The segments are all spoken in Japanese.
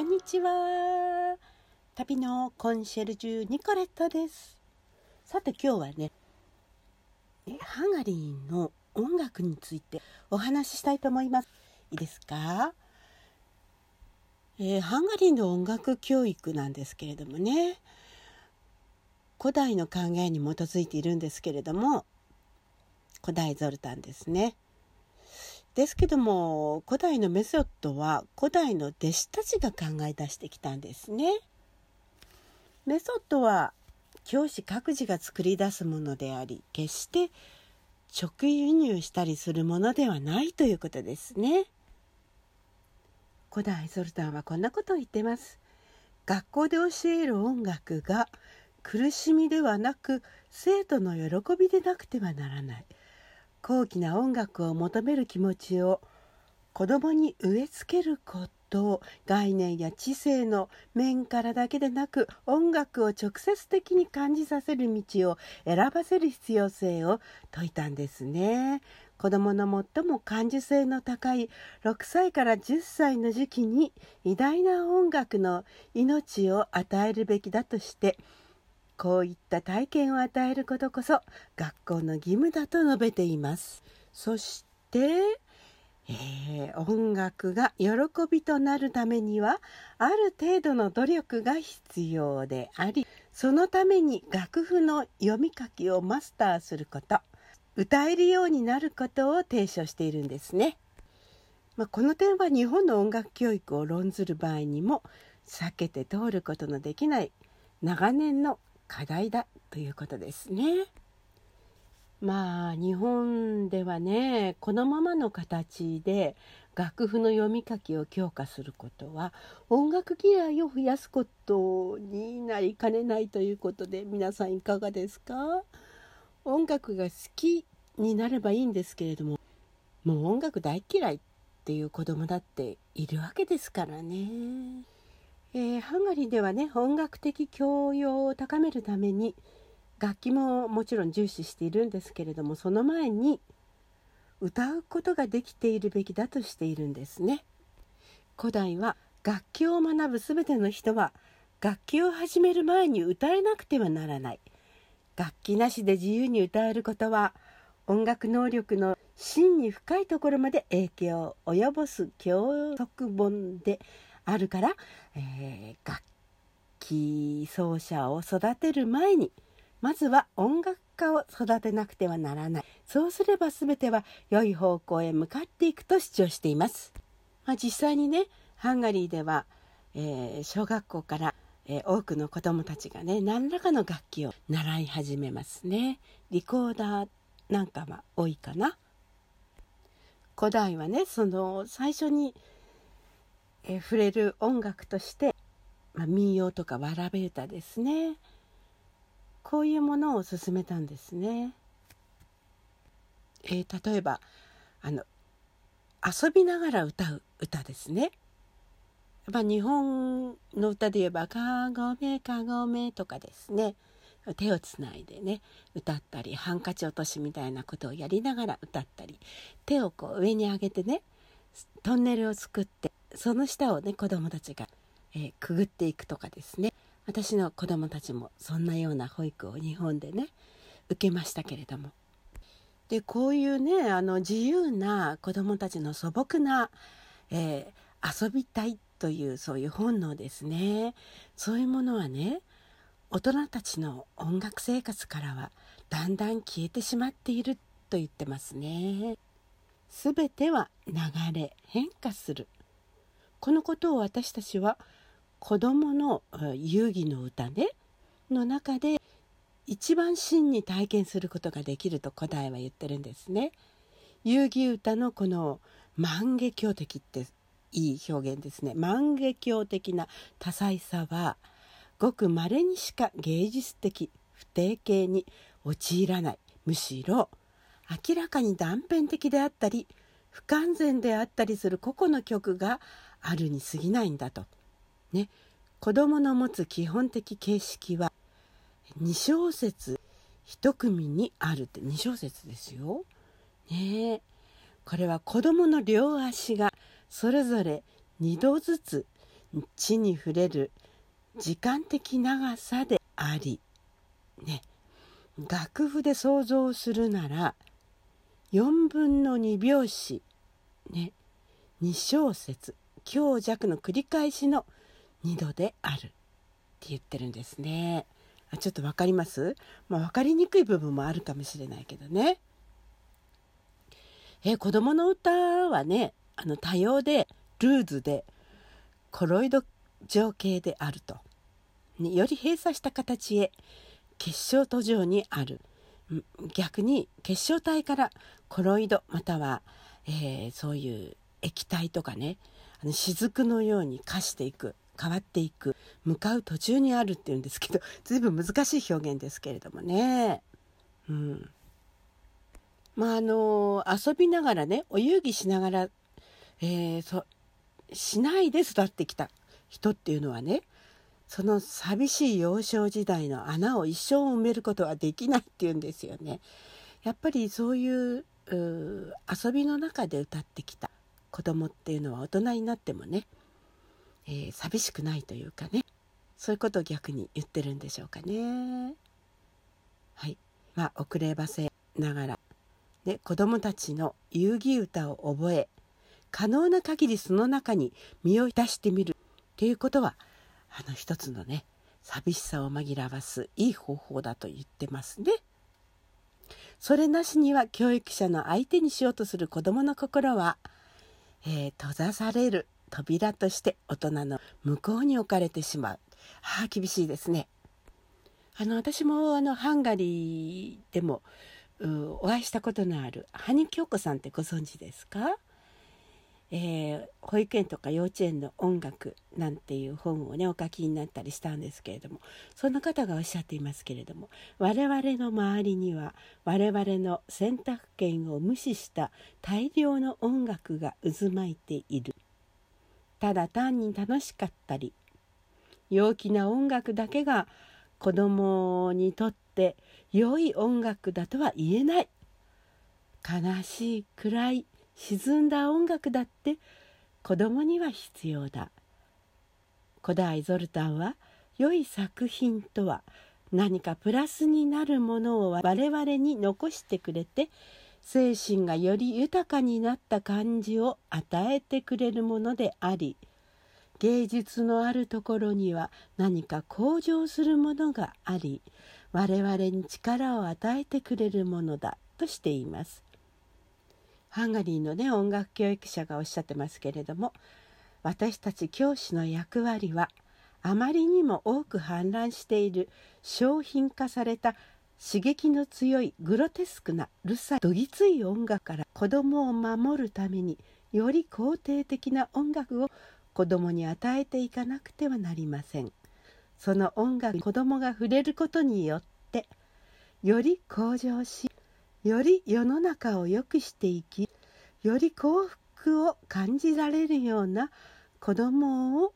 こんにちは。旅のコンシェルジュニコレットです。さて今日はねハンガリーの音楽についてお話ししたいと思います。いいですか、えー、ハンガリーの音楽教育なんですけれどもね古代の考えに基づいているんですけれども古代ゾルタンですね。ですけども古代のメソッドは古代の弟子たちが考え出してきたんですね。メソッドは教師各自が作り出すものであり決して直輸入したりするものではないということですね。古代ソルタンはこんなことを言ってます。学校で教える音楽が苦しみではなく生徒の喜びでなくてはならない。高貴な音楽を求める気持ちを子供に植え付けること概念や知性の面からだけでなく音楽を直接的に感じさせる道を選ばせる必要性を説いたんですね。子どもの最も感受性の高い6歳から10歳の時期に偉大な音楽の命を与えるべきだとしてこういった体験を与えることこそ学校の義務だと述べていますそして、えー、音楽が喜びとなるためにはある程度の努力が必要でありそのために楽譜の読み書きをマスターすること歌えるようになることを提唱しているんですね。まあ、この点は日本の音楽教育を論ずる場合にも避けて通ることのできない長年の課題だということですね。まあ日本ではねこのままの形で楽譜の読み書きを強化することは音楽嫌いを増やすことになりかねないということで皆さんいかがですか？音楽が好きになればいいんですけれどももう音楽大嫌いっていう子供だっているわけですからね。えー、ハンガリーではね音楽的教養を高めるために楽器ももちろん重視しているんですけれどもその前に歌うことができているべきだとしているんですね。古代は楽器を学ぶ全ての人は楽器を始める前に歌えなくてはならない。楽器なしで自由に歌えることは音楽能力の真に深いところまで影響を及ぼす教則本であるから、えー、楽器奏者を育てる前にまずは音楽家を育てなくてはならない。そうすれば全ては良い方向へ向かっていくと主張しています、まあ、実際にねハンガリーでは、えー、小学校から、えー、多くの子どもたちがね何らかの楽器を習い始めますね。リコーダーなんかは多いかな。古代はねその最初にえ触れる音楽として、まあ、民謡とかわらべ歌ですねこういうものを進めたんですね。えー、例えばあの遊びながら歌う歌ですね。まあ、日本の歌で言えば「かごめかごめ」とかですね手をつないでね歌ったりハンカチ落としみたいなことをやりながら歌ったり手をこう上に上げてねトンネルを作ってその下をね子どもたちが、えー、くぐっていくとかですね。私の子どもたちもそんなような保育を日本でね受けましたけれども。でこういうねあの自由な子どもたちの素朴な、えー、遊びたいというそういう本能ですね。そういうものはね大人たちの音楽生活からはだんだん消えてしまっていると言ってますね。すべては流れ変化する。このことを私たちは子どもの遊戯の歌ねの中で一番真に体験することができると古代は言ってるんですね。遊戯歌のこの万華鏡的っていい表現ですね。万華鏡的な多彩さはごく稀にしか芸術的不定形に陥らないむしろ明らかに断片的であったり不完全であったりする個々の曲があるに過ぎないんだと。ね、子供の持つ基本的形式は2小節1組にあるって2小節ですよ。ね。これは子供の両足がそれぞれ2度ずつ地に触れる時間的長さでありね。楽譜で想像するなら4分の2拍子。ね。2小節。強弱の繰り返しの2度であるって言ってるんですね。あちょっと分かります？まあ分かりにくい部分もあるかもしれないけどね。え子供の歌はねあの多様でルーズでコロイド情景であると、ね、より閉鎖した形へ結晶途上にある逆に結晶体からコロイドまたは、えー、そういう液体とかねあの雫のように化していく変わっていく向かう途中にあるっていうんですけど 随分難しい表現ですけれどもね。うん、まああの遊びながらねお遊戯しながら、えー、そしないで育ってきた人っていうのはねその寂しい幼少時代の穴を一生埋めることはできないっていうんですよね。やっぱりそういう遊びの中で歌ってきた子供っていうのは大人になってもね、えー、寂しくないというかねそういうことを逆に言ってるんでしょうかね。はいまあ遅ればせながら、ね、子供たちの遊戯歌を覚え可能な限りその中に身を出してみるということはあの一つのね寂しさを紛らわすいい方法だと言ってますね。それなしには教育者の相手にしようとする子どもの心は、えー、閉ざされる扉として大人の向こうに置かれてしまう。はあ厳しいですね。あの私もあのハンガリーでもお会いしたことのある羽京子さんってご存知ですか？えー、保育園とか幼稚園の音楽なんていう本をねお書きになったりしたんですけれどもそんな方がおっしゃっていますけれども我々の周りには我々の選択権を無視した大量の音楽が渦巻いている。ただ単に楽しかったり陽気な音楽だけが子供にとって良い音楽だとは言えない。悲しい暗い沈んだ音楽だって子供には必要だ古代ゾルタンは良い作品とは何かプラスになるものを我々に残してくれて精神がより豊かになった感じを与えてくれるものであり芸術のあるところには何か向上するものがあり我々に力を与えてくれるものだとしています。ハンガリーのね音楽教育者がおっしゃってますけれども私たち教師の役割はあまりにも多く氾濫している商品化された刺激の強いグロテスクなるさいどぎつい音楽から子供を守るためにより肯定的な音楽を子供に与えていかなくてはなりません。その音楽に子供が触れることによってより向上しより世の中を良くしていきより幸福を感じられるような子供を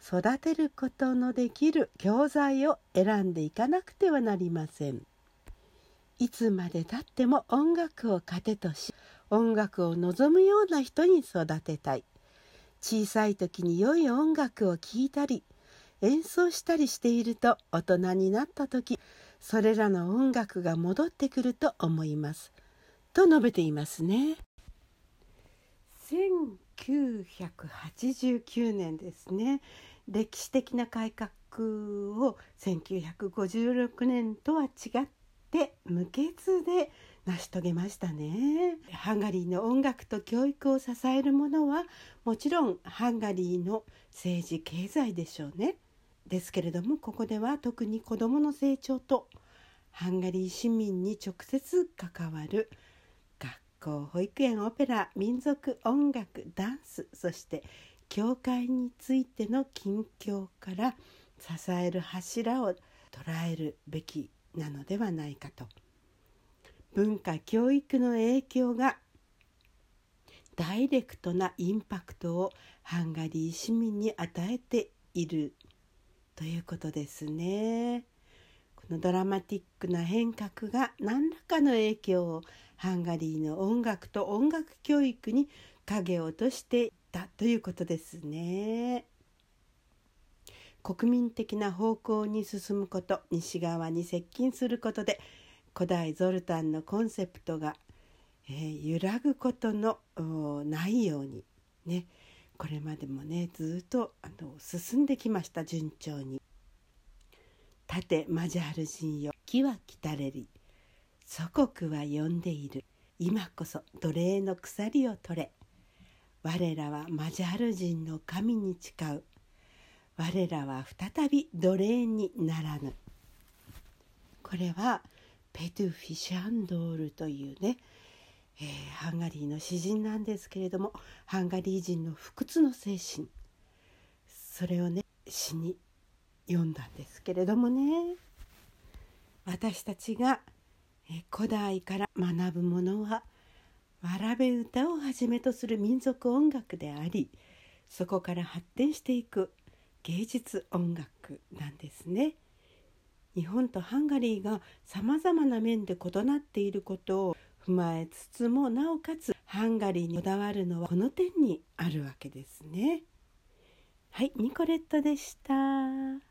育てることのできる教材を選んでいかなくてはなりません。いつまでたっても音楽を糧とし音楽を望むような人に育てたい。小さい時に良い音楽を聴いたり演奏したりしていると大人になった時それらの音楽が戻ってくると思います。と述べていますね。1989年ですね。歴史的な改革を1956年とは違って無血で成し遂げましたね。ハンガリーの音楽と教育を支えるものはもちろんハンガリーの政治経済でしょうね。ですけれどもここでは特に子どもの成長とハンガリー市民に直接関わる学校保育園オペラ民族音楽ダンスそして教会についての近況から支える柱を捉えるべきなのではないかと文化教育の影響がダイレクトなインパクトをハンガリー市民に与えているということですね。このドラマティックな変革が何らかの影響をハンガリーの音楽と音楽教育に影を落としていったということですね。国民的な方向に進むこと西側に接近することで古代ゾルタンのコンセプトが、えー、揺らぐことのないようにねこれまでもねずっとあの進んできました順調に。盾マジャール人よ。木は来たれり。祖国は呼んでいる。今こそ奴隷の鎖を取れ。我らはマジャール人の神に誓う。我らは再び奴隷にならぬ。これはペトゥ・フィシャンドールというね、えー、ハンガリーの詩人なんですけれどもハンガリー人の不屈の精神それをね詩に読んだんですけれどもね私たちが古代から学ぶものはわらべ歌をはじめとする民族音楽でありそこから発展していく芸術音楽なんですね。日本とハンガリーがさまざまな面で異なっていることを踏まえつつもなおかつハンガリーにこだわるのはこの点にあるわけですね。はい、ニコレットでした。